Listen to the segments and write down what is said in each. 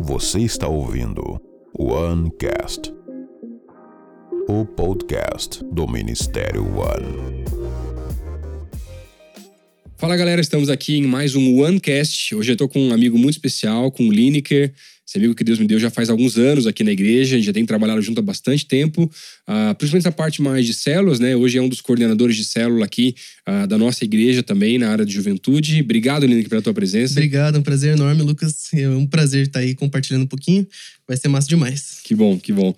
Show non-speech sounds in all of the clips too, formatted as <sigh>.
Você está ouvindo OneCast, o podcast do Ministério One. Fala galera, estamos aqui em mais um OneCast. Hoje eu estou com um amigo muito especial, com o Lineker. Esse amigo que Deus me deu já faz alguns anos aqui na igreja, já tem trabalhado junto há bastante tempo, uh, principalmente na parte mais de células, né? Hoje é um dos coordenadores de célula aqui uh, da nossa igreja também, na área de juventude. Obrigado, Lineker, pela tua presença. Obrigado, é um prazer enorme, Lucas. É um prazer estar aí compartilhando um pouquinho. Vai ser massa demais. Que bom, que bom.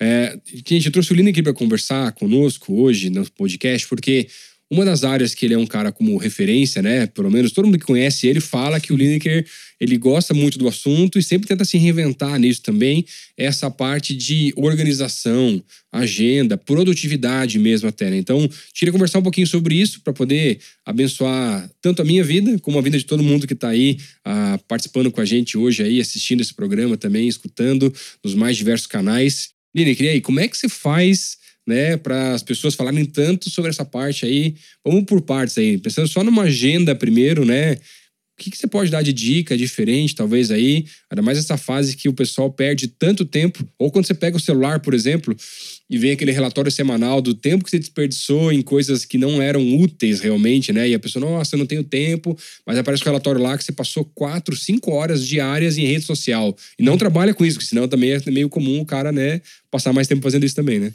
É, gente, eu trouxe o Lineker para conversar conosco hoje no podcast, porque uma das áreas que ele é um cara como referência, né? Pelo menos todo mundo que conhece ele fala que o Lineker ele gosta muito do assunto e sempre tenta se reinventar nisso também. Essa parte de organização, agenda, produtividade mesmo até. Né? Então, queria conversar um pouquinho sobre isso para poder abençoar tanto a minha vida como a vida de todo mundo que está aí ah, participando com a gente hoje aí, assistindo esse programa também, escutando nos mais diversos canais. Lineker, e aí, como é que você faz né, para as pessoas falarem tanto sobre essa parte aí. Vamos por partes aí, pensando só numa agenda primeiro, né? O que, que, você pode dar de dica diferente, talvez aí, ainda mais essa fase que o pessoal perde tanto tempo, ou quando você pega o celular, por exemplo, e vem aquele relatório semanal do tempo que você desperdiçou em coisas que não eram úteis realmente, né? E a pessoa, nossa, eu não tenho tempo, mas aparece o um relatório lá que você passou quatro, cinco horas diárias em rede social. E não trabalha com isso, porque senão também é meio comum o cara, né, passar mais tempo fazendo isso também, né?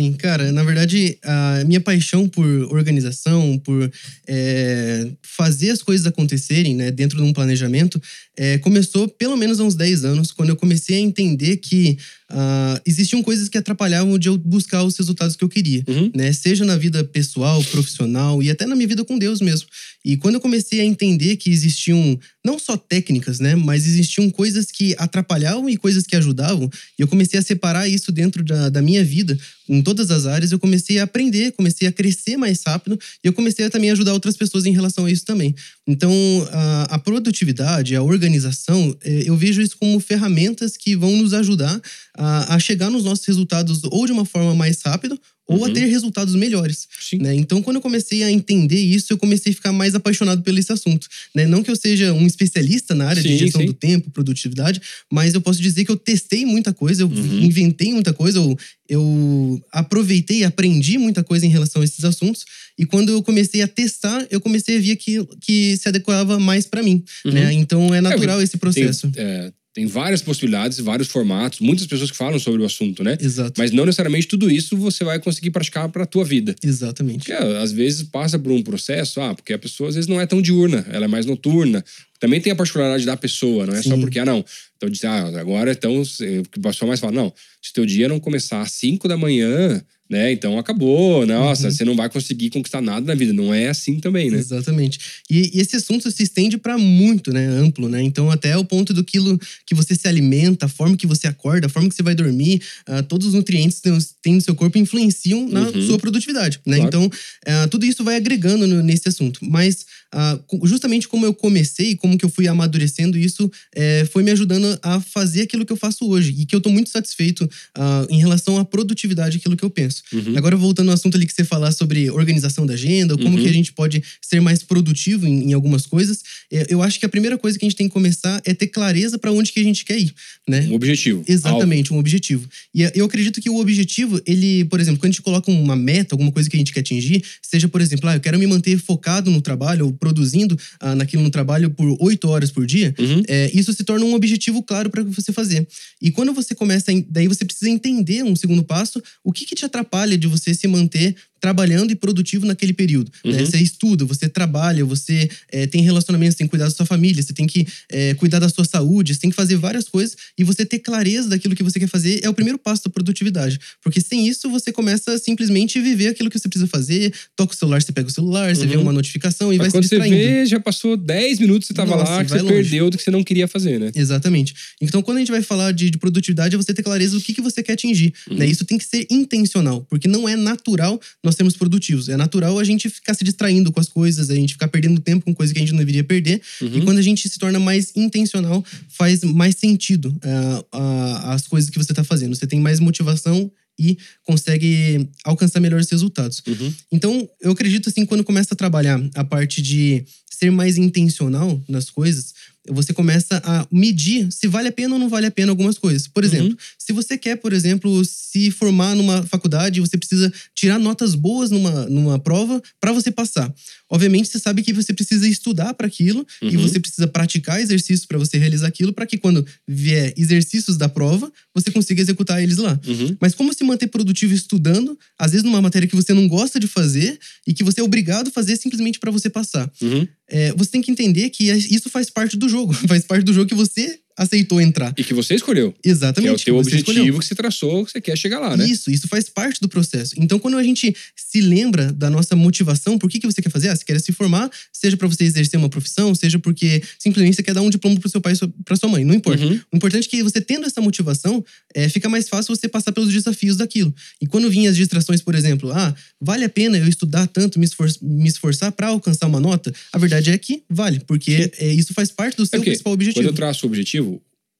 Sim, cara, na verdade, a minha paixão por organização, por é, fazer as coisas acontecerem né, dentro de um planejamento, é, começou pelo menos há uns 10 anos, quando eu comecei a entender que uh, existiam coisas que atrapalhavam de eu buscar os resultados que eu queria, uhum. né? Seja na vida pessoal, profissional e até na minha vida com Deus mesmo. E quando eu comecei a entender que existiam não só técnicas, né, mas existiam coisas que atrapalhavam e coisas que ajudavam, e eu comecei a separar isso dentro da, da minha vida, em todas as áreas, eu comecei a aprender, comecei a crescer mais rápido, e eu comecei a também ajudar outras pessoas em relação a isso também. Então, a, a produtividade, a organização, é, eu vejo isso como ferramentas que vão nos ajudar a, a chegar nos nossos resultados ou de uma forma mais rápida ou uhum. a ter resultados melhores. Né? Então, quando eu comecei a entender isso, eu comecei a ficar mais apaixonado pelo esse assunto. Né? Não que eu seja um especialista na área sim, de gestão sim. do tempo, produtividade, mas eu posso dizer que eu testei muita coisa, eu uhum. inventei muita coisa, eu, eu aproveitei, aprendi muita coisa em relação a esses assuntos. E quando eu comecei a testar, eu comecei a ver que, que se adequava mais para mim. Uhum. Né? Então, é natural é, esse processo. Tem, é tem várias possibilidades, vários formatos, muitas pessoas que falam sobre o assunto, né? Exato. Mas não necessariamente tudo isso você vai conseguir praticar para a tua vida. Exatamente. Porque às vezes passa por um processo, ah, porque a pessoa às vezes não é tão diurna, ela é mais noturna. Também tem a particularidade da pessoa, não é Sim. só porque, ah, não. Então diz, ah, agora então, o pessoal mais fala, não, se teu dia não começar às 5 da manhã, né? Então acabou, nossa, uhum. você não vai conseguir conquistar nada na vida. Não é assim também, né? Exatamente. E, e esse assunto se estende para muito, né? Amplo, né? Então, até o ponto do quilo que você se alimenta, a forma que você acorda, a forma que você vai dormir, uh, todos os nutrientes que tem no seu corpo influenciam na uhum. sua produtividade, né? Claro. Então, uh, tudo isso vai agregando no, nesse assunto. Mas uh, justamente como eu comecei, como que eu fui amadurecendo isso, é, foi me ajudando a fazer aquilo que eu faço hoje. E que eu tô muito satisfeito em relação à produtividade, aquilo que eu penso. Uhum. Agora, voltando ao assunto ali que você falar sobre organização da agenda, como uhum. que a gente pode ser mais produtivo em, em, algumas coisas, é, eu acho que a primeira coisa que a gente tem que começar é ter clareza para onde que a gente quer ir, né? Um objetivo. Exatamente, Algo. um objetivo. E é, eu acredito que o objetivo, ele, por exemplo, quando a gente coloca uma meta, alguma coisa que a gente quer atingir, seja, por exemplo, ah, eu quero me manter focado no trabalho, ou produzindo ah, naquilo no trabalho por oito horas por dia, uhum. é, isso se torna um objetivo claro para você fazer. E quando você começa, daí você precisa entender um segundo passo, o que que te atrapalha atrapalha de você se manter trabalhando e produtivo naquele período. Né? Uhum. Né? Você estuda, você trabalha, você é, tem relacionamentos, tem que cuidar da sua família, você tem que é, cuidar da sua saúde, você tem que fazer várias coisas e você ter clareza daquilo que você quer fazer é o primeiro passo da produtividade. Porque sem isso você começa a simplesmente viver aquilo que você precisa fazer, toca o celular, você pega o celular, você uhum. vê uma notificação e Mas vai quando se distraindo. você vê, já passou 10 minutos que você estava lá, que você longe. perdeu do que você não queria fazer, né? Exatamente. Então quando a gente vai falar de, de produtividade, é você ter clareza do que, que você quer atingir. Uhum. Né? Isso tem que ser intencional, porque não é natural nós sermos produtivos. É natural a gente ficar se distraindo com as coisas, a gente ficar perdendo tempo com coisas que a gente não deveria perder. Uhum. E quando a gente se torna mais intencional, faz mais sentido uh, uh, as coisas que você está fazendo. Você tem mais motivação e consegue alcançar melhores resultados. Uhum. Então, eu acredito assim, quando começa a trabalhar a parte de ser mais intencional nas coisas, você começa a medir se vale a pena ou não vale a pena algumas coisas. Por exemplo, Uhum. se você quer, por exemplo, se formar numa faculdade, você precisa tirar notas boas numa, numa prova para você passar. Obviamente, você sabe que você precisa estudar para aquilo e Uhum. você precisa praticar exercícios para você realizar aquilo, para que quando vier exercícios da prova, você consiga executar eles lá. Uhum. Mas como se manter produtivo estudando, às vezes numa matéria que você não gosta de fazer e que você é obrigado a fazer simplesmente para você passar? Uhum. É, você tem que entender que isso faz parte do jogo, <laughs> faz parte do jogo que você aceitou entrar. E que você escolheu. Que é Exatamente. o teu objetivo escolheu. que você traçou, que você quer chegar lá, né? Isso, isso faz parte do processo. Então, quando a gente se lembra da nossa motivação, por que, que você quer fazer? Ah, você quer se formar, seja para você exercer uma profissão, seja porque simplesmente você quer dar um diploma pro seu pai e pra sua mãe, não importa. Uhum. O importante é que você tendo essa motivação, é, fica mais fácil você passar pelos desafios daquilo. E quando vinham as distrações, por exemplo, ah, vale a pena eu estudar tanto, me, esfor me esforçar para alcançar uma nota? A verdade é que vale, porque é, isso faz parte do É seu porque principal quando objetivo. eu traço o objetivo,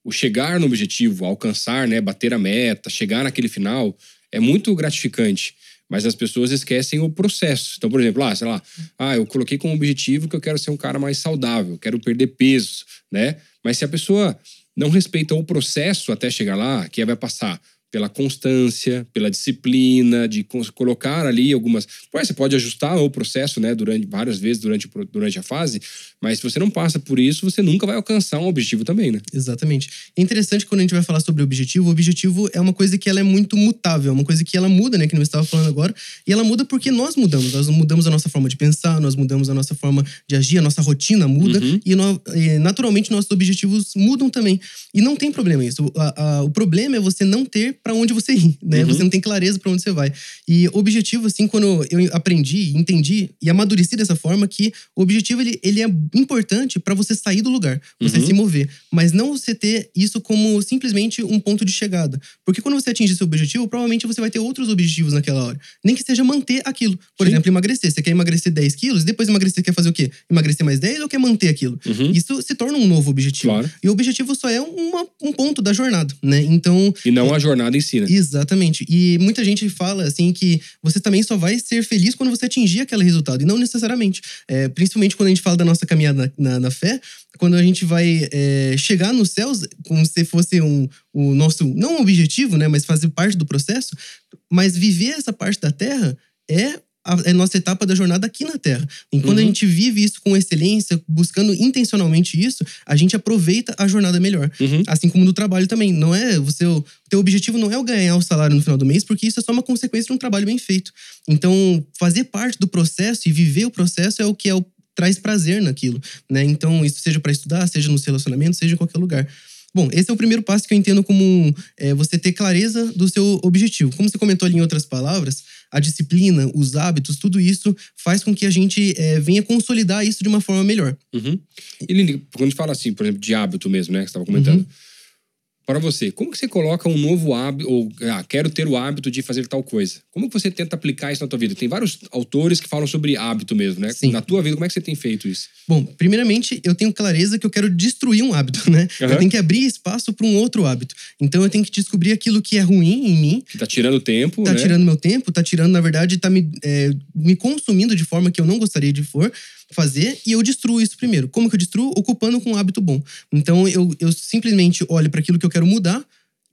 o chegar no objetivo, alcançar, né, bater a meta, chegar naquele final, é muito gratificante. Mas as pessoas esquecem o processo. Então, por exemplo, ah, sei lá, ah, eu coloquei como objetivo que eu quero ser um cara mais saudável, quero perder peso, né? Mas se a pessoa não respeita o processo até chegar lá, que vai passar pela constância, pela disciplina, de colocar ali algumas. Pô, Você pode ajustar o processo, né, durante várias vezes durante, durante a fase, mas se você não passa por isso, você nunca vai alcançar um objetivo também, né? Exatamente. É interessante quando a gente vai falar sobre objetivo, o objetivo é uma coisa que ela é muito mutável, é uma coisa que ela muda, né, que não estava falando agora, e ela muda porque nós mudamos, nós mudamos a nossa forma de pensar, nós mudamos a nossa forma de agir, a nossa rotina muda Uhum. e, nó- e, naturalmente nossos objetivos mudam também. E não tem problema isso. O, a- a- o problema é você não ter para onde você ir, né? Uhum. Você não tem clareza para onde você vai. E objetivo assim, quando eu aprendi, entendi e amadureci dessa forma que o objetivo ele, ele é importante para você sair do lugar, você Uhum. se mover, mas não você ter isso como simplesmente um ponto de chegada. Porque quando você atingir seu objetivo, provavelmente você vai ter outros objetivos naquela hora. Nem que seja manter aquilo. Por Sim. exemplo, emagrecer. Você quer emagrecer 10 quilos, depois emagrecer quer fazer o quê? Emagrecer mais 10 ou quer manter aquilo? Uhum. Isso se torna um novo objetivo. Claro. E o objetivo só é uma- um ponto da jornada, né? Então, E não a jornada em si, né? Exatamente. E muita gente fala assim que você também só vai ser feliz quando você atingir aquele resultado. E não necessariamente. É, principalmente quando a gente fala da nossa caminhada na, na- na fé, quando a gente vai é, chegar nos céus, como se fosse um, o nosso, não um objetivo, né? Mas fazer parte do processo. Mas viver essa parte da terra é a, é a nossa etapa da jornada aqui na Terra. E quando a Uhum. gente vive isso com excelência, buscando intencionalmente isso, a gente aproveita a jornada melhor. Uhum. Assim como no trabalho também. Não é você. O teu objetivo não é o ganhar o salário no final do mês, porque isso é só uma consequência de um trabalho bem feito. Então, fazer parte do processo e viver o processo é o que é o, traz prazer naquilo. Né? Então, isso seja para estudar, seja nos relacionamentos, seja em qualquer lugar. Bom, esse é o primeiro passo que eu entendo como é, você ter clareza do seu objetivo. Como você comentou ali em outras palavras, a disciplina, os hábitos, tudo isso faz com que a gente é, venha consolidar isso de uma forma melhor. Uhum. E Lili, quando a gente fala assim, por exemplo, de hábito mesmo, né? Que você estava comentando. Uhum. Para você, como que você coloca um novo hábito, ou ah, quero ter o hábito de fazer tal coisa? Como que você tenta aplicar isso na tua vida? Tem vários autores que falam sobre hábito mesmo, né? Sim. Na tua vida, como é que você tem feito isso? Bom, primeiramente, eu tenho clareza que eu quero destruir um hábito, <laughs> né? Aham. Eu tenho que abrir espaço para um outro hábito. Então eu tenho que descobrir aquilo que é ruim em mim, Que tá tirando tempo, tá né? tirando meu tempo, tá tirando, na verdade, tá me, é, me consumindo de forma que eu não gostaria de for fazer, e eu destruo isso primeiro. Como que eu destruo? Ocupando com um hábito bom. Então eu, eu simplesmente olho para aquilo que eu quero mudar.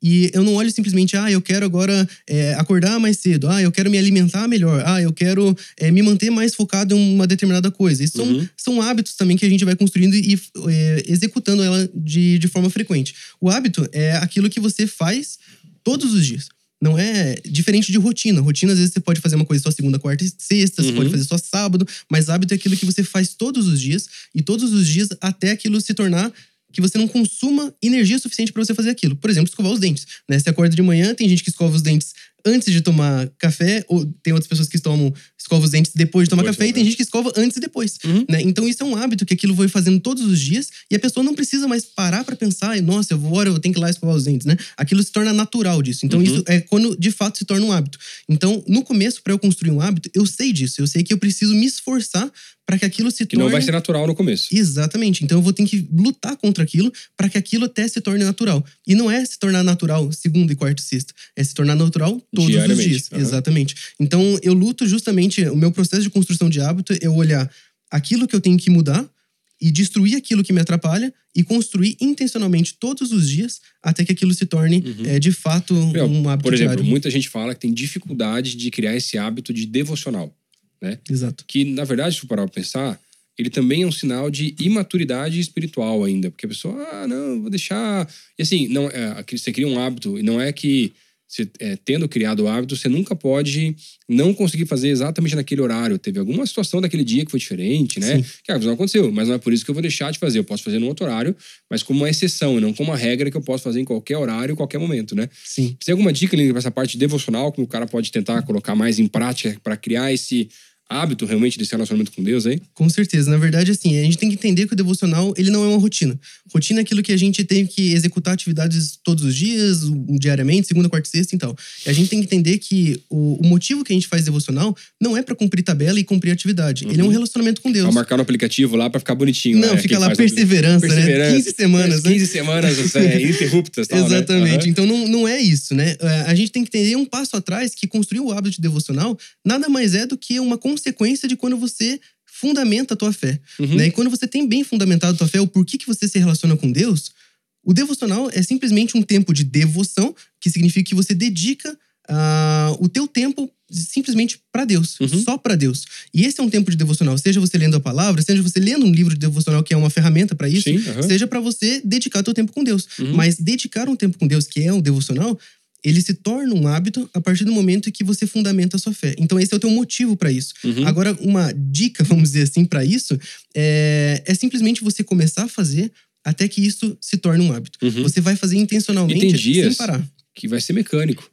E eu não olho simplesmente, ah, eu quero agora é, acordar mais cedo, ah, eu quero me alimentar melhor, ah, eu quero é, me manter mais focado em uma determinada coisa. Isso são, Uhum. são hábitos também que a gente vai construindo e é, executando ela de, de forma frequente. O hábito é aquilo que você faz todos os dias. Não é diferente de rotina. Rotina, às vezes, você pode fazer uma coisa só segunda, quarta e sexta, você Uhum. pode fazer só sábado, mas hábito é aquilo que você faz todos os dias e todos os dias até aquilo se tornar que você não consuma energia suficiente para você fazer aquilo. Por exemplo, escovar os dentes. Né? Você acorda de manhã, tem gente que escova os dentes antes de tomar café, ou tem outras pessoas que tomam, escovam os dentes depois de tomar Depois de café, e tomar tem gente que escova antes e depois. Uhum. Né? Então isso é um hábito que aquilo foi fazendo todos os dias e a pessoa não precisa mais parar para pensar, "Ai, nossa, eu vou agora eu tenho que ir lá escovar os dentes, né? Aquilo se torna natural disso. Então Uhum. isso é quando de fato se torna um hábito. Então, no começo para eu construir um hábito, eu sei disso, eu sei que eu preciso me esforçar para que aquilo se Que torne não vai ser natural no começo. Exatamente. Então eu vou ter que lutar contra aquilo para que aquilo até se torne natural. E não é se tornar natural segunda e quarta e sexta. É se tornar natural todos os dias. Aham. Exatamente. Então eu luto justamente. O meu processo de construção de hábito é eu olhar aquilo que eu tenho que mudar e destruir aquilo que me atrapalha e construir intencionalmente todos os dias até que aquilo se torne Uhum. é, de fato Meu, um hábito Por exemplo, diário. muita gente fala que tem dificuldade de criar esse hábito de devocional. Exato. Que, na verdade, se for parar pra pensar, ele também é um sinal de imaturidade espiritual ainda. Porque a pessoa, ah, não, vou deixar. E assim, não, é, você cria um hábito, e não é que. Você, é, tendo criado o hábito, você nunca pode não conseguir fazer exatamente naquele horário. Teve alguma situação daquele dia que foi diferente, né? Sim. Que ah, não aconteceu, mas não é por isso que eu vou deixar de fazer. Eu posso fazer num outro horário, mas como uma exceção, não como uma regra que eu posso fazer em qualquer horário, em qualquer momento, né? Sim. Você tem alguma dica Lili, pra essa parte devocional que o cara pode tentar colocar mais em prática para criar esse hábito realmente desse relacionamento com Deus aí? Com certeza. Na verdade, assim, a gente tem que entender que o devocional, ele não é uma rotina. Rotina é aquilo que a gente tem que executar atividades todos os dias, diariamente, segunda, quarta e sexta e tal. E a gente tem que entender que o, motivo que a gente faz devocional não é pra cumprir tabela e cumprir atividade. Ele é um relacionamento com Deus. Pra marcar no aplicativo lá pra ficar bonitinho. Não, né? fica Quem lá aplicativo. perseverança, né? Perseverança. 15 semanas, né? 15 semanas <laughs> é, ininterruptas. Tal, né? Exatamente. Aham. Então não, não é isso, né? É, A gente tem que entender um passo atrás que construir o hábito de devocional nada mais é do que uma consequência de quando você fundamenta a tua fé. Uhum. Né? E quando você tem bem fundamentado a tua fé, o porquê que você se relaciona com Deus, o devocional é simplesmente um tempo de devoção, que significa que você dedica ah, o teu tempo simplesmente para Deus, Uhum. só para Deus. E esse é um tempo de devocional, seja você lendo a palavra, seja você lendo um livro de devocional que é uma ferramenta para isso, Sim, aham. seja para você dedicar teu tempo com Deus. Uhum. Mas dedicar um tempo com Deus, que é um devocional, ele se torna um hábito a partir do momento em que você fundamenta a sua fé. Então esse é o teu motivo para isso. Uhum. Agora, uma dica, <laughs> vamos dizer assim, para isso, é, é simplesmente você começar a fazer até que isso se torne um hábito. Uhum. Você vai fazer intencionalmente E tem dias sem parar. que vai ser mecânico.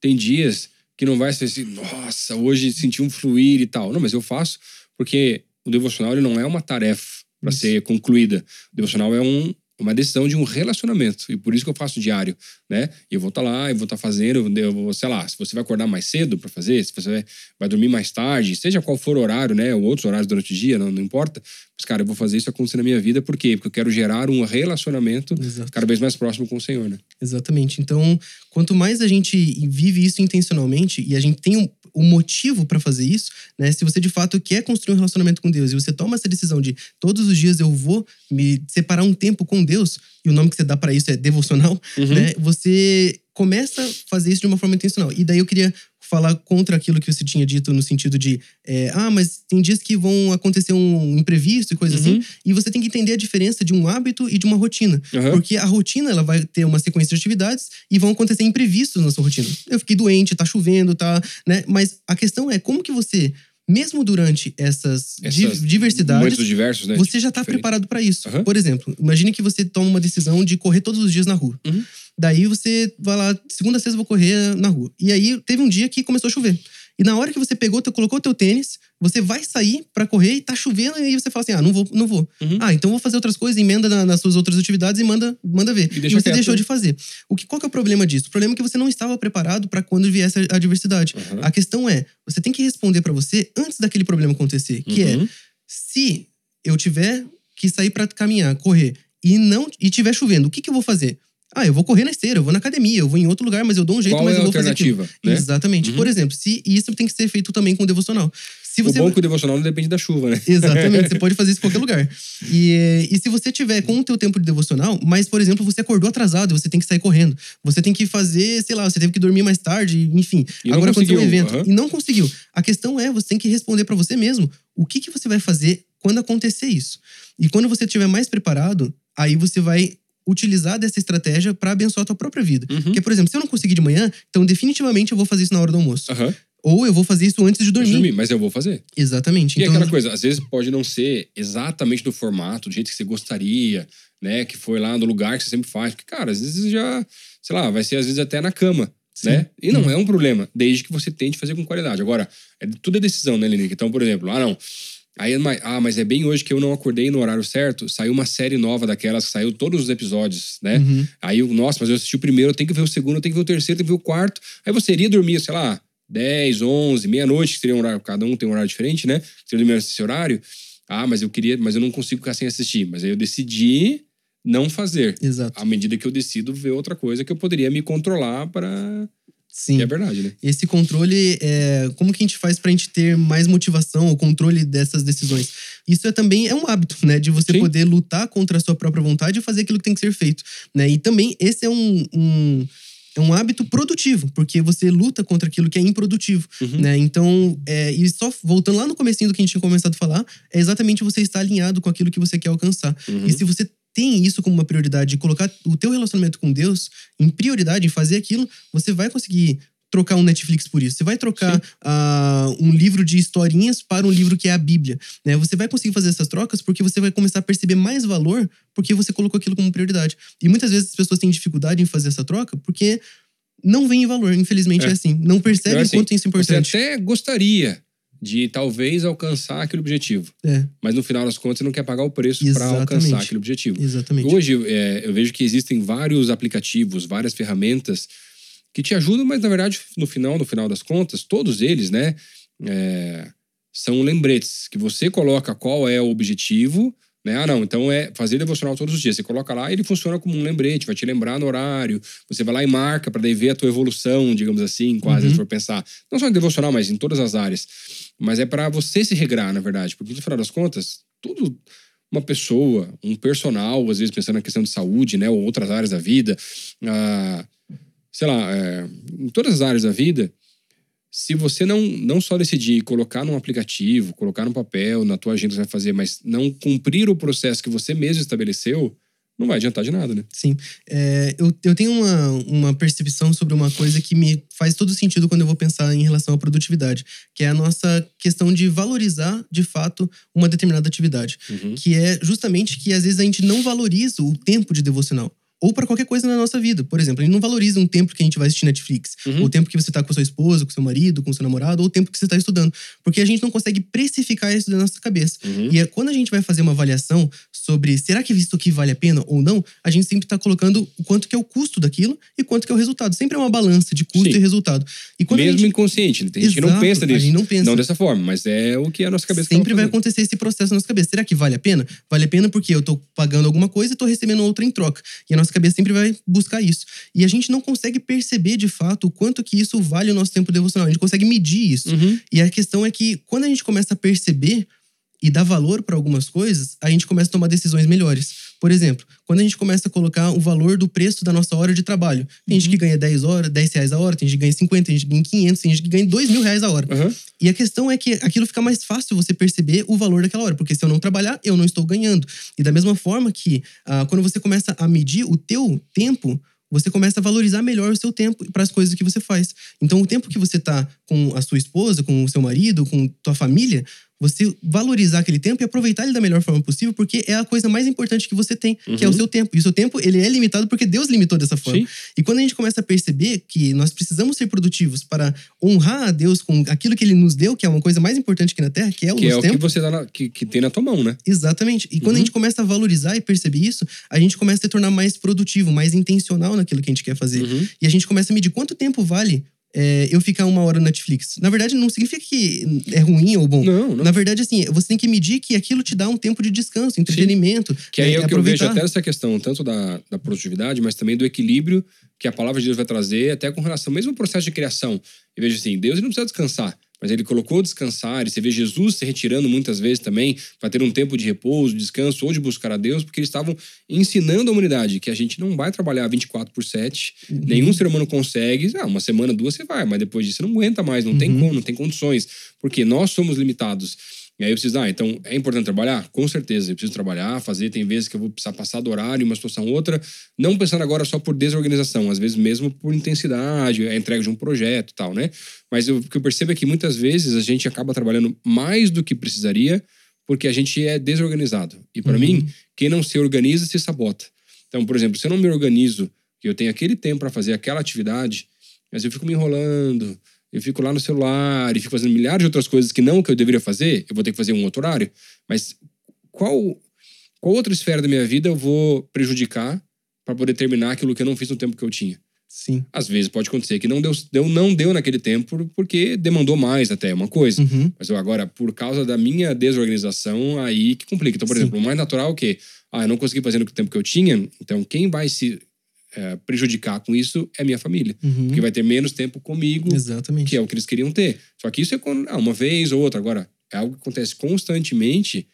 Tem dias que não vai ser assim, nossa, hoje senti um fluir e tal. Não, mas eu faço porque o devocional ele não é uma tarefa para ser concluída. O devocional é um, uma decisão de um relacionamento. E por isso que eu faço diário, né? E eu vou estar lá, eu vou estar fazendo, eu- vou, sei lá, se você vai acordar mais cedo para fazer, se você vai, vai dormir mais tarde, seja qual for o horário, né? Ou outros horários durante o dia, não, não importa. Mas, cara, eu vou fazer isso acontecer na minha vida. Por quê? Porque eu quero gerar um relacionamento Exato. cada vez mais próximo com o Senhor, né? Exatamente. Então, quanto mais a gente vive isso intencionalmente e a gente tem um, um motivo para fazer isso, né? Se você de fato quer construir um relacionamento com Deus e você toma essa decisão de todos os dias eu vou me separar um tempo com Deus, e o nome que você dá para isso é devocional, Uhum. né? Você começa a fazer isso de uma forma intencional. E daí eu queria falar contra aquilo que você tinha dito no sentido de, é, ah, mas tem dias que vão acontecer um imprevisto e coisa Uhum. assim, e você tem que entender a diferença de um hábito e de uma rotina. Aham. Porque a rotina ela vai ter uma sequência de atividades e vão acontecer imprevistos na sua rotina. Eu fiquei doente, tá chovendo, tá, né? Mas a questão é como que você, mesmo durante essas, Essas diversidades, diversos, né? você já está preparado para isso. Aham. Por exemplo, imagine que você toma uma decisão de correr todos os dias na rua. Uhum. Daí você vai lá, segunda a sexta eu vou correr na rua. E aí teve um dia que começou a chover. E na hora que você pegou, colocou teu tênis, você vai sair para correr e tá chovendo e aí você fala assim: "Ah, não vou, não vou". Uhum. Ah, então vou fazer outras coisas, emenda na- nas suas outras atividades e manda, manda ver. E E, deixa você quieto. deixou de fazer. O que, qual que é o problema disso? O problema é que você não estava preparado para quando viesse a adversidade. Uhum. A questão é, você tem que responder para você antes daquele problema acontecer, que é Uhum. se eu tiver que sair pra caminhar, correr e não e tiver chovendo, o que, que eu vou fazer? Ah, eu vou correr na esteira, eu vou na academia, eu vou em outro lugar, mas eu dou um jeito, Qual mas é eu vou fazer aquilo. alternativa? Né? Exatamente. Uhum. Por exemplo, se e isso tem que ser feito também com o devocional. Se O você bom é que o devocional não depende da chuva, né? Exatamente, você <laughs> pode fazer isso em qualquer lugar. E, e se você tiver com o teu tempo de devocional, mas, por exemplo, você acordou atrasado, você tem que sair correndo. Você tem que fazer, sei lá, você teve que dormir mais tarde, enfim. E Agora aconteceu um evento aham. e não conseguiu. A questão é, você tem que responder pra você mesmo o que, que você vai fazer quando acontecer isso. E quando você estiver mais preparado, aí você vai utilizar dessa estratégia pra abençoar a tua própria vida. Uhum. Porque, por exemplo, se eu não conseguir de manhã, então definitivamente eu vou fazer isso na hora do almoço. Aham. Ou eu vou fazer isso antes de dormir. dormir, Mas eu vou fazer. Exatamente. E então, aquela coisa, às vezes pode não ser exatamente do formato, do jeito que você gostaria, né? Que foi lá no lugar que você sempre faz. Porque, cara, às vezes já, sei lá, vai ser às vezes até na cama, Sim. né? E não Uhum. é um problema, desde que você tente fazer com qualidade. Agora, é, tudo é decisão, né, Linique? Então, por exemplo, ah, não. Aí, ah, mas é bem hoje que eu não acordei no horário certo. Saiu uma série nova daquelas que saiu todos os episódios, né? Uhum. Aí, nossa, mas eu assisti o primeiro, eu tenho que ver o segundo, eu tenho que ver o terceiro, eu tenho que ver o quarto. Aí você iria dormir, sei lá, 10, 11, meia-noite, que seria um horário, cada um tem um horário diferente, né? Você dormir nesse horário. Ah, mas eu queria, mas eu não consigo ficar sem assistir. Mas aí eu decidi não fazer. Exato. À medida que eu decido ver outra coisa que eu poderia me controlar para Sim. Que é verdade, né? Esse controle, é, como que a gente faz pra gente ter mais motivação, o controle dessas decisões? Isso é também é um hábito, né? De você Sim. poder lutar contra a sua própria vontade e fazer aquilo que tem que ser feito, né? E também esse é um, um, é um hábito produtivo, porque você luta contra aquilo que é improdutivo, Uhum. né? Então, é, e só voltando lá no comecinho do que a gente tinha começado a falar, é exatamente você estar alinhado com aquilo que você quer alcançar. Uhum. E se você tem isso como uma prioridade, de colocar o teu relacionamento com Deus em prioridade, em fazer aquilo, você vai conseguir trocar um Netflix por isso. Você vai trocar ah, um livro de historinhas para um livro que é a Bíblia. Né? Você vai conseguir fazer essas trocas porque você vai começar a perceber mais valor porque você colocou aquilo como prioridade. E muitas vezes as pessoas têm dificuldade em fazer essa troca porque não vem em valor. Infelizmente é, É. assim. Não percebem Então, o assim, quanto isso é Você importante. até gostaria de talvez alcançar aquele objetivo, É, mas no final das contas você não quer pagar o preço para alcançar aquele objetivo. exatamente. Hoje é, eu vejo que existem vários aplicativos, várias ferramentas que te ajudam, mas na verdade no final, no final das contas, todos eles, né, é, são lembretes que você coloca qual é o objetivo, né? Ah, não, então é fazer devocional todos os dias. Você coloca lá, ele funciona como um lembrete, vai te lembrar no horário. Você vai lá e marca para daí ver a tua evolução, digamos assim, quase Uhum. se for pensar. Não só em devocional, mas em todas as áreas. Mas é para você se regrar, na verdade, porque no final das contas, tudo uma pessoa, um personal, às vezes pensando na questão de saúde, né, ou outras áreas da vida, ah, sei lá, é, em todas as áreas da vida, se você não, não só decidir colocar num aplicativo, colocar no papel, na tua agenda que você vai fazer, mas não cumprir o processo que você mesmo estabeleceu, não vai adiantar de nada, né? Sim. É, eu, eu tenho uma, uma percepção sobre uma coisa que me faz todo sentido quando eu vou pensar em relação à produtividade, que é a nossa questão de valorizar, de fato, uma determinada atividade. Uhum. Que é justamente que às vezes a gente não valoriza o tempo de devocional. Ou para qualquer coisa na nossa vida. Por exemplo, a gente não valoriza um tempo que a gente vai assistir Netflix, Uhum. ou o tempo que você tá com sua esposa, com seu marido, com seu namorado, ou o tempo que você tá estudando. Porque a gente não consegue precificar isso da nossa cabeça. Uhum. E é quando a gente vai fazer uma avaliação sobre será que isso aqui vale a pena ou não, a gente sempre está colocando o quanto que é o custo daquilo e quanto que é o resultado. Sempre é uma balança de custo Sim. e resultado. E a Mesmo gente, inconsciente, tem gente que não Exato, pensa a nisso. gente não pensa. dessa forma, mas é o que a nossa cabeça sempre vai acontecer esse processo na nossa cabeça. Será que vale a pena? Vale a pena porque eu tô pagando alguma coisa e tô recebendo outra em troca. E a nossa cabeça sempre vai buscar isso. E a gente não consegue perceber de fato o quanto que isso vale o nosso tempo devocional. A gente consegue medir isso. Uhum. E a questão é que quando a gente começa a perceber e dar valor para algumas coisas, a gente começa a tomar decisões melhores. Por exemplo, quando a gente começa a colocar o valor do preço da nossa hora de trabalho. Tem gente que ganha 10, horas, 10 reais a hora, tem gente que ganha 50, tem gente que ganha 500, tem gente que ganha 2 mil reais a hora. Aham. E a questão é que aquilo fica mais fácil você perceber o valor daquela hora, porque se eu não trabalhar, eu não estou ganhando. E da mesma forma que ah, quando você começa a medir o teu tempo, você começa a valorizar melhor o seu tempo para as coisas que você faz. Então, o tempo que você tá com a sua esposa, com o seu marido, com tua família, você valorizar aquele tempo e aproveitar ele da melhor forma possível, porque é a coisa mais importante que você tem, que é o Uhum. seu tempo. E o seu tempo, ele é limitado porque Deus limitou dessa forma. Sim. E quando a gente começa a perceber que nós precisamos ser produtivos para honrar a Deus com aquilo que ele nos deu, que é uma coisa mais importante aqui na Terra, que é o Que é nosso o tempo. que você dá na- que, que tem na tua mão, né? Exatamente. E quando a Uhum. gente começa a valorizar e perceber isso, a gente começa a se tornar mais produtivo, mais intencional naquilo que a gente quer fazer. Uhum. E a gente começa a medir quanto tempo vale é, eu ficar uma hora no Netflix. Na verdade, não significa que é ruim ou bom. Não, não. Na verdade, assim, você tem que medir que aquilo te dá um tempo de descanso, entretenimento. Que aí é, o que eu vejo aproveitar. até essa questão, tanto da, da produtividade, mas também do equilíbrio que a palavra de Deus vai trazer, até com relação, mesmo ao processo de criação. Eu vejo assim, Deus não precisa descansar, mas ele colocou descansar, e você vê Jesus se retirando muitas vezes também, para ter um tempo de repouso, descanso, ou de buscar a Deus, porque eles estavam ensinando a humanidade que a gente não vai trabalhar 24 por 7, Uhum. nenhum ser humano consegue, ah, uma semana, duas você vai, mas depois disso você não aguenta mais, não tem Uhum. como, não tem condições, porque nós somos limitados. E aí eu preciso, ah, então é importante trabalhar? Com certeza, eu preciso trabalhar, fazer. Tem vezes que eu vou precisar passar do horário, uma situação ou outra, não pensando agora só por desorganização, às vezes mesmo por intensidade, a entrega de um projeto e tal, né? Mas eu- o que eu percebo é que muitas vezes a gente acaba trabalhando mais do que precisaria porque a gente é desorganizado. E para Uhum. mim, quem não se organiza se sabota. Então, por exemplo, se eu não me organizo, que eu tenho aquele tempo para fazer aquela atividade, mas eu fico me enrolando, eu fico lá no celular e fico fazendo milhares de outras coisas que não que eu deveria fazer, eu vou ter que fazer um outro horário. Mas qual, qual outra esfera da minha vida eu vou prejudicar para poder terminar aquilo que eu não fiz no tempo que eu tinha? Sim. Às vezes pode acontecer que não deu, deu, não deu naquele tempo porque demandou mais até uma coisa. Uhum. Mas eu agora, por causa da minha desorganização, aí que complica. Então, por Sim. exemplo, o mais natural é o quê? Ah, eu não consegui fazer no tempo que eu tinha, então quem vai se é, prejudicar com isso é minha família. Uhum. Porque vai ter menos tempo comigo, Exatamente. que é o que eles queriam ter. Só que isso é quando, ah, uma vez ou outra. Agora, é algo que acontece constantemente,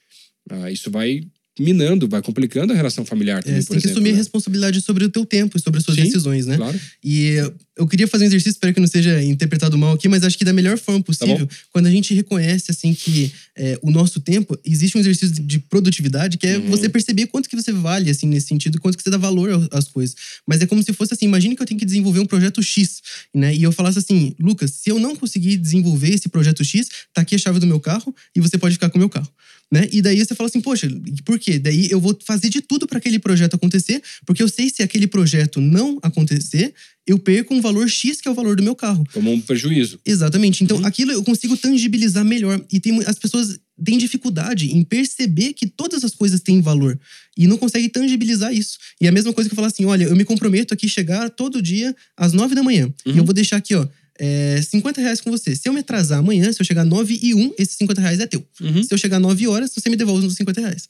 ah, isso vai minando, vai complicando a relação familiar também, É, você tem que assumir a né? responsabilidade sobre o teu tempo e sobre as suas Sim, decisões, né? Claro. E eu queria fazer um exercício, espero que não seja interpretado mal aqui, mas acho que da melhor forma Tá possível, quando a gente reconhece assim que é, o nosso tempo, existe um exercício de produtividade que é Uhum. você perceber quanto que você vale assim nesse sentido, quanto que você dá valor às coisas. Mas é como se fosse assim, imagine que eu tenho que desenvolver um projeto X, né? E eu falasse assim, Lucas, se eu não conseguir desenvolver esse projeto X, tá aqui a chave do meu carro e você pode ficar com o meu carro. Né? E daí você fala assim, poxa, por quê? Daí eu vou fazer de tudo para aquele projeto acontecer, porque eu sei se aquele projeto não acontecer, eu perco um valor X que é o valor do meu carro. Tomou um prejuízo. Exatamente. Então, Uhum. aquilo eu consigo tangibilizar melhor. E tem, as pessoas têm dificuldade em perceber que todas as coisas têm valor. E não conseguem tangibilizar isso. E é a mesma coisa que eu falar assim: olha, eu me comprometo aqui chegar todo dia às nove da manhã. E Uhum. eu vou deixar aqui, ó. É, 50 reais com você. Se eu me atrasar amanhã, se eu chegar 9 e 1, esses 50 reais é teu. Uhum. Se eu chegar 9 horas, você me devolve os 50 reais.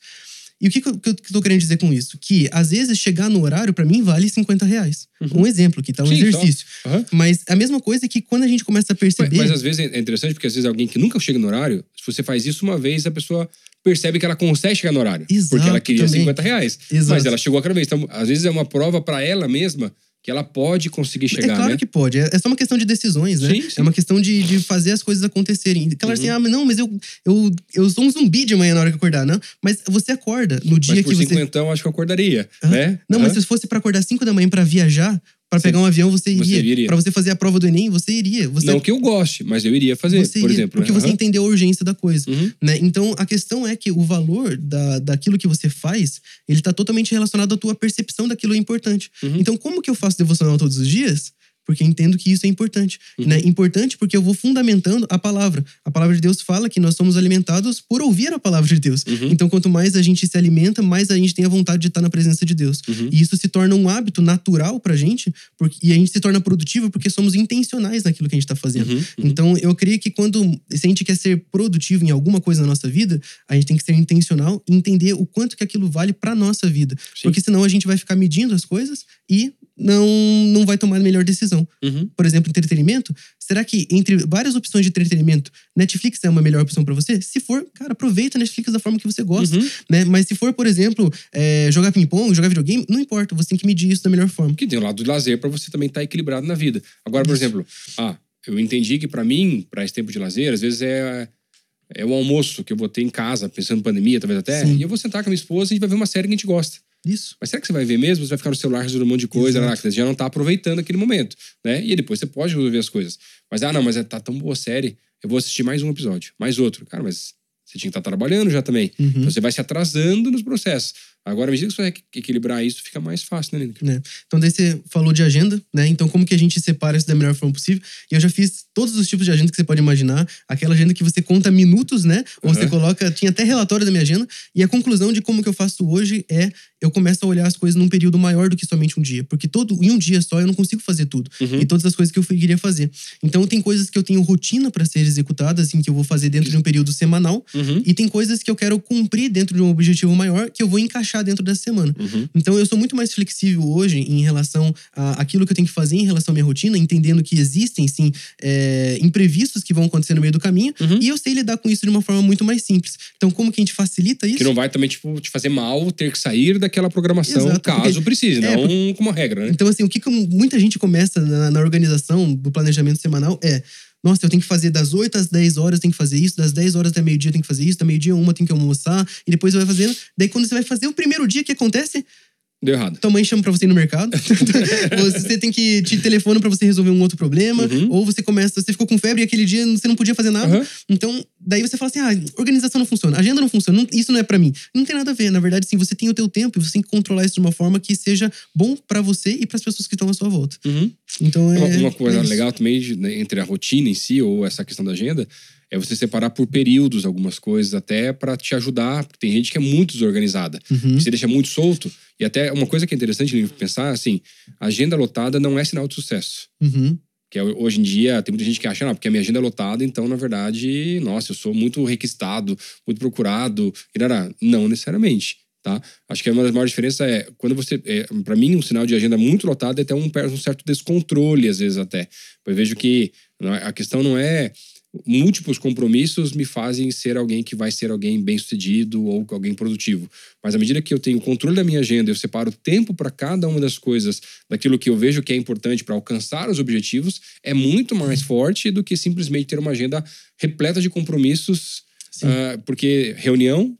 E o que, que, eu, que tô querendo dizer com isso? Que, às vezes, chegar no horário, pra mim, vale 50 reais. Uhum. Um exemplo aqui, tá? Um Sim, exercício. Aham. Mas a mesma coisa é que quando a gente começa a Mas, perceber. mas às vezes é interessante, porque às vezes alguém que nunca chega no horário, se você faz isso uma vez, a pessoa percebe que ela consegue chegar no horário. Exato, porque ela queria também. 50 reais. Exato. Mas ela chegou aquela vez. Então, às vezes é uma prova para ela mesma que ela pode conseguir chegar, é claro né? que pode. É é só uma questão de decisões, né? Sim, sim. É uma questão de, de fazer as coisas acontecerem. Claro assim, ah, mas não, mas eu, eu, eu sou um zumbi de manhã na hora que acordar, não. Mas você acorda no dia Mas por que você. cinquentão, acho que eu acordaria, Aham. né? Não, mas Aham. se fosse pra acordar 5 da manhã pra viajar, pra pegar um avião, você iria. Iria. Pra você fazer a prova do Enem, você iria. Você, Não que eu goste, mas eu iria fazer, você por iria, exemplo. Porque né? você entendeu a urgência da coisa. Uhum. né? Então, a questão é que o valor da, daquilo que você faz, ele tá totalmente relacionado à tua percepção daquilo é importante. Uhum. Então, como que eu faço devocional todos os dias? Porque entendo que isso é importante. Uhum. Né? Importante porque eu vou fundamentando a palavra. A palavra de Deus fala que nós somos alimentados por ouvir a palavra de Deus. Uhum. Então, quanto mais a gente se alimenta, mais a gente tem a vontade de estar na presença de Deus. Uhum. E isso se torna um hábito natural pra gente, porque, e a gente se torna produtivo porque somos intencionais naquilo que a gente tá fazendo. Uhum. Uhum. Então, eu creio que quando se a gente quer ser produtivo em alguma coisa na nossa vida, a gente tem que ser intencional e entender o quanto que aquilo vale pra nossa vida. Sim. Porque senão a gente vai ficar medindo as coisas e não, não vai tomar a melhor decisão. Uhum. Por exemplo, entretenimento. Será que entre várias opções de entretenimento, Netflix é uma melhor opção pra você? Se for, cara, aproveita a Netflix da forma que você gosta. Uhum. Né? Mas se for, por exemplo, é, jogar ping-pong, jogar videogame, não importa, você tem que medir isso da melhor forma. Que tem o lado do lazer para você também estar equilibrado na vida. Agora, por Isso. exemplo, ah, eu entendi que para mim, para esse tempo de lazer, às vezes é é o almoço que eu vou ter em casa, pensando em pandemia, talvez até, Sim. e eu vou sentar com a minha esposa e a gente vai ver uma série que a gente gosta. Isso. Mas será que você vai ver mesmo? Você vai ficar no celular resolvendo um monte de coisa, lá, você já não tá aproveitando aquele momento, né? E depois você pode resolver as coisas. Mas, ah, não, mas é- tá tão boa a série, eu vou assistir mais um episódio, mais outro. Cara, mas você tinha que estar trabalhando já também. Uhum. Então você vai se atrasando nos processos. Agora, à medida que você vai equilibrar isso, fica mais fácil, né, Lineker? né? Então, daí você falou de agenda, né? Então, como que a gente separa isso da melhor forma possível? E eu já fiz todos os tipos de agenda que você pode imaginar. Aquela agenda que você conta minutos, né? Ou você Aham. coloca... Tinha até relatório da minha agenda. E a conclusão de como que eu faço hoje é... Eu começo a olhar as coisas num período maior do que somente um dia. Porque todo, em um dia só eu não consigo fazer tudo. Uhum. E todas as coisas que eu queria fazer. Então, tem coisas que eu tenho rotina para ser executadas, assim, que eu vou fazer dentro de um período semanal. Uhum. E tem coisas que eu quero cumprir dentro de um objetivo maior que eu vou encaixar dentro dessa semana. Uhum. Então eu sou muito mais flexível hoje em relação a aquilo que eu tenho que fazer em relação à minha rotina, entendendo que existem sim é, imprevistos que vão acontecer no meio do caminho Uhum. e eu sei lidar com isso de uma forma muito mais simples. Então como que a gente facilita isso? Que não vai também, tipo, te fazer mal ter que sair daquela programação, Exato, caso porque- precise, é, não como uma regra, né? Então assim, o que muita gente começa na, na organização do planejamento semanal é nossa, eu tenho que fazer das 8 às 10 horas, tenho que fazer isso, das 10 horas até meio-dia tenho que fazer isso, da meio-dia uma tenho que almoçar, e depois você vai fazendo. Daí, quando você vai fazer o primeiro dia, o que acontece? Deu errado. tua mãe chama pra você ir no mercado. <laughs> você tem que te telefona pra você resolver um outro problema. Uhum. Ou você começa, você ficou com febre e aquele dia você não podia fazer nada. Aham. Então, daí você fala assim: ah, organização não funciona, agenda não funciona, não- isso não é pra mim. Não tem nada a ver. Na verdade, sim, você tem o teu tempo e você tem que controlar isso de uma forma que seja bom pra você e pras pessoas que estão à sua volta. Uhum. Então é. Uma, uma coisa é legal também de- né, entre a rotina em si ou essa questão da agenda é você separar por períodos algumas coisas até para te ajudar, porque tem gente que é muito desorganizada. Uhum. Você deixa muito solto. E até uma coisa que é interessante pensar assim, agenda lotada não é sinal de sucesso. Uhum. Que é, hoje em dia tem muita gente que acha, não, porque a minha agenda é lotada, então, na verdade, nossa, eu sou muito requisitado, muito procurado. E, nará. Não necessariamente. tá? Acho que uma das maiores diferenças é quando você, é, para mim, um sinal de agenda muito lotado é até um, um certo descontrole às vezes até. Eu vejo que a questão não é múltiplos compromissos me fazem ser alguém que vai ser alguém bem-sucedido ou alguém produtivo. Mas à medida que eu tenho controle da minha agenda, eu separo tempo para cada uma das coisas, daquilo que eu vejo que é importante para alcançar os objetivos, é muito mais forte do que simplesmente ter uma agenda repleta de compromissos, uh, porque reunião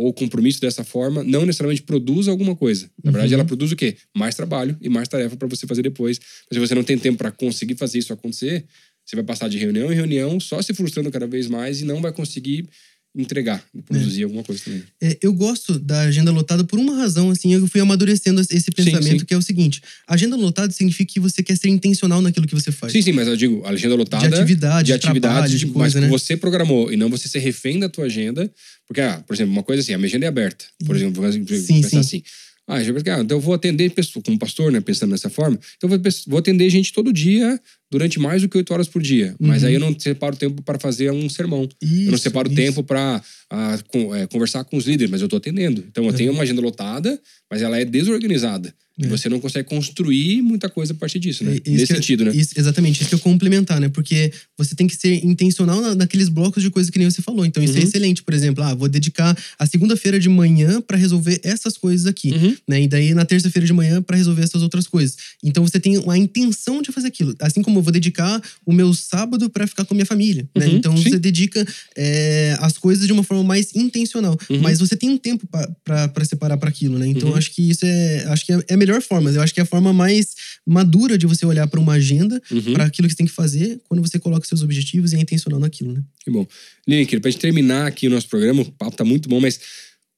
ou compromisso dessa forma não necessariamente produz alguma coisa. Na verdade, uhum. ela produz o quê? Mais trabalho e mais tarefa para você fazer depois. Mas se você não tem tempo para conseguir fazer isso acontecer, você vai passar de reunião em reunião, só se frustrando cada vez mais e não vai conseguir entregar, produzir é. alguma coisa também. É, eu gosto da agenda lotada por uma razão, assim, eu fui amadurecendo esse pensamento, sim, sim. que é o seguinte: agenda lotada significa que você quer ser intencional naquilo que você faz. Sim, sim, mas eu digo, a agenda lotada. De atividade, de, atividade, de, coisa, mas né? você programou e não você ser refém da tua agenda. Porque, ah, por exemplo, uma coisa assim, a minha agenda é aberta. Por exemplo, vou sim, pensar assim. Ah, já, ah, então eu vou atender pessoas, como pastor, né, pensando dessa forma. Então eu vou, atender gente todo dia durante mais do que oito horas por dia. Uhum. Mas aí eu não separo tempo para fazer um sermão. Isso, eu não separo isso. tempo para é, conversar com os líderes, mas eu estou atendendo. Então eu uhum. tenho uma agenda lotada, mas ela é desorganizada. É. E você não consegue construir muita coisa a partir disso, né? Isso Nesse sentido, né? Isso, exatamente, isso que eu complementar, né? Porque você tem que ser intencional na, naqueles blocos de coisas que nem você falou. Então, isso é uhum. é excelente. Por exemplo, ah, vou dedicar a segunda-feira de manhã para resolver essas coisas aqui, uhum. né? E daí na terça-feira de manhã para resolver essas outras coisas. Então, você tem a intenção de fazer aquilo. Assim como eu vou dedicar o meu sábado para ficar com a minha família, né? Uhum. Então, Sim. você dedica é, as coisas de uma forma mais intencional. Uhum. Mas você tem um tempo para separar para aquilo, né? Então, uhum. acho que isso é, acho que é, é melhor forma. Eu acho que é a forma mais madura de você olhar para uma agenda, uhum. para aquilo que você tem que fazer, quando você coloca seus objetivos e é intencional naquilo, né? Que bom. Link, para gente terminar aqui o nosso programa, o papo tá muito bom, mas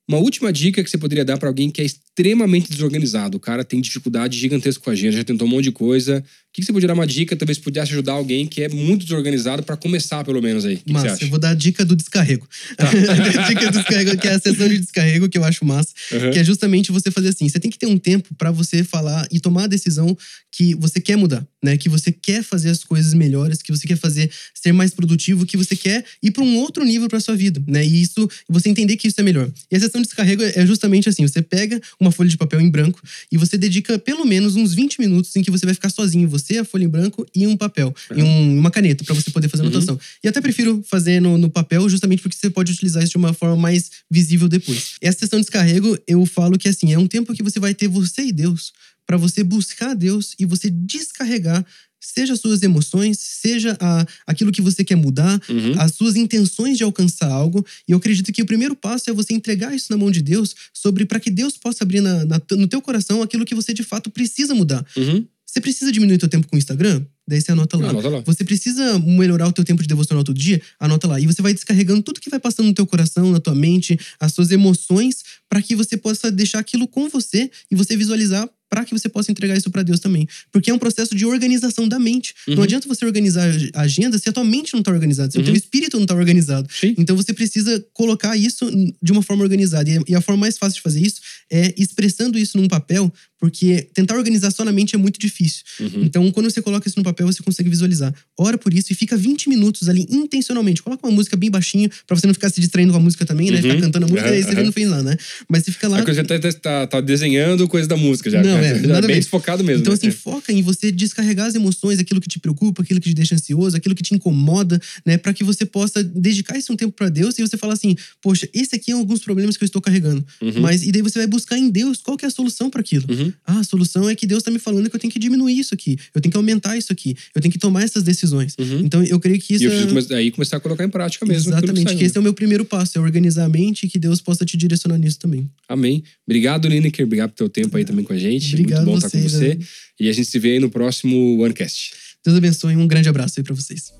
uma última dica que você poderia dar para alguém que é extremamente desorganizado. O cara tem dificuldade gigantesca com a agenda, já tentou um monte de coisa. O que você poderia dar uma dica, talvez pudesse ajudar alguém que é muito desorganizado para começar, pelo menos aí? Que massa, eu vou dar a dica do descarrego. Tá. <laughs> a dica do descarrego, que é a sessão de descarrego, que eu acho massa. Uhum. Que é justamente você fazer assim: você tem que ter um tempo para você falar e tomar a decisão que você quer mudar, né? Que você quer fazer as coisas melhores, que você quer fazer ser mais produtivo, que você quer ir para um outro nível para sua vida, né? E isso, você entender que isso é melhor. E a sessão de descarrego é justamente assim: você pega uma folha de papel em branco e você dedica pelo menos uns 20 minutos em que você vai ficar sozinho, você, a folha em branco e um papel, uhum. e um, uma caneta para você poder fazer anotação. Uhum. E até prefiro fazer no, no, papel justamente porque você pode utilizar isso de uma forma mais visível depois. Essa sessão de descarrego, eu falo que assim, é um tempo que você vai ter você e Deus para você buscar Deus e você descarregar seja as suas emoções, seja a, aquilo que você quer mudar, uhum. as suas intenções de alcançar algo. E eu acredito que o primeiro passo é você entregar isso na mão de Deus, sobre para que Deus possa abrir na, na, no teu coração aquilo que você de fato precisa mudar. Uhum. Você precisa diminuir teu tempo com o Instagram? Daí você anota lá. anota lá. Você precisa melhorar o teu tempo de devocional todo dia? Anota lá. E você vai descarregando tudo que vai passando no teu coração, na tua mente, as suas emoções, para que você possa deixar aquilo com você e você visualizar para que você possa entregar isso para Deus também. Porque é um processo de organização da mente. Uhum. Não adianta você organizar a agenda se a tua mente não está organizada, se uhum. o teu espírito não está organizado. Sim. Então você precisa colocar isso de uma forma organizada. E a forma mais fácil de fazer isso é expressando isso num papel, porque tentar organizar só na mente é muito difícil. Uhum. Então, quando você coloca isso no papel, você consegue visualizar. Ora por isso e fica 20 minutos ali intencionalmente. Coloca uma música bem baixinho, para você não ficar se distraindo com a música também, né? Ficar uhum. cantando a música, uhum. aí você não fez nada, né? Mas você fica lá. É que você tá, tá, tá, desenhando coisa da música já. Não, <laughs> é, nada bem desfocado mesmo. Então, né? assim, foca em você descarregar as emoções, aquilo que te preocupa, aquilo que te deixa ansioso, aquilo que te incomoda, né? Para que você possa dedicar esse um tempo para Deus e você falar assim: poxa, esse aqui é alguns problemas que eu estou carregando. Uhum. Mas, e daí você vai buscar em Deus qual que é a solução para aquilo. Uhum. Ah, a solução é que Deus está me falando que eu tenho que diminuir isso aqui, eu tenho que aumentar isso aqui, eu tenho que tomar essas decisões. Uhum. Então, eu creio que isso. E eu preciso é... aí começar a colocar em prática mesmo. Exatamente, que, que esse é o meu primeiro passo, é organizar a mente e que Deus possa te direcionar nisso também. Amém. Obrigado, Lineker. Obrigado pelo teu tempo aí também com a gente. Obrigado Muito bom você, estar com você. Né? E a gente se vê aí no próximo OneCast. Deus abençoe. Um grande abraço aí para vocês.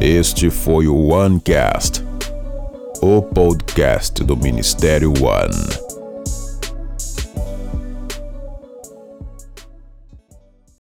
Este foi o OneCast, o podcast do Ministério One.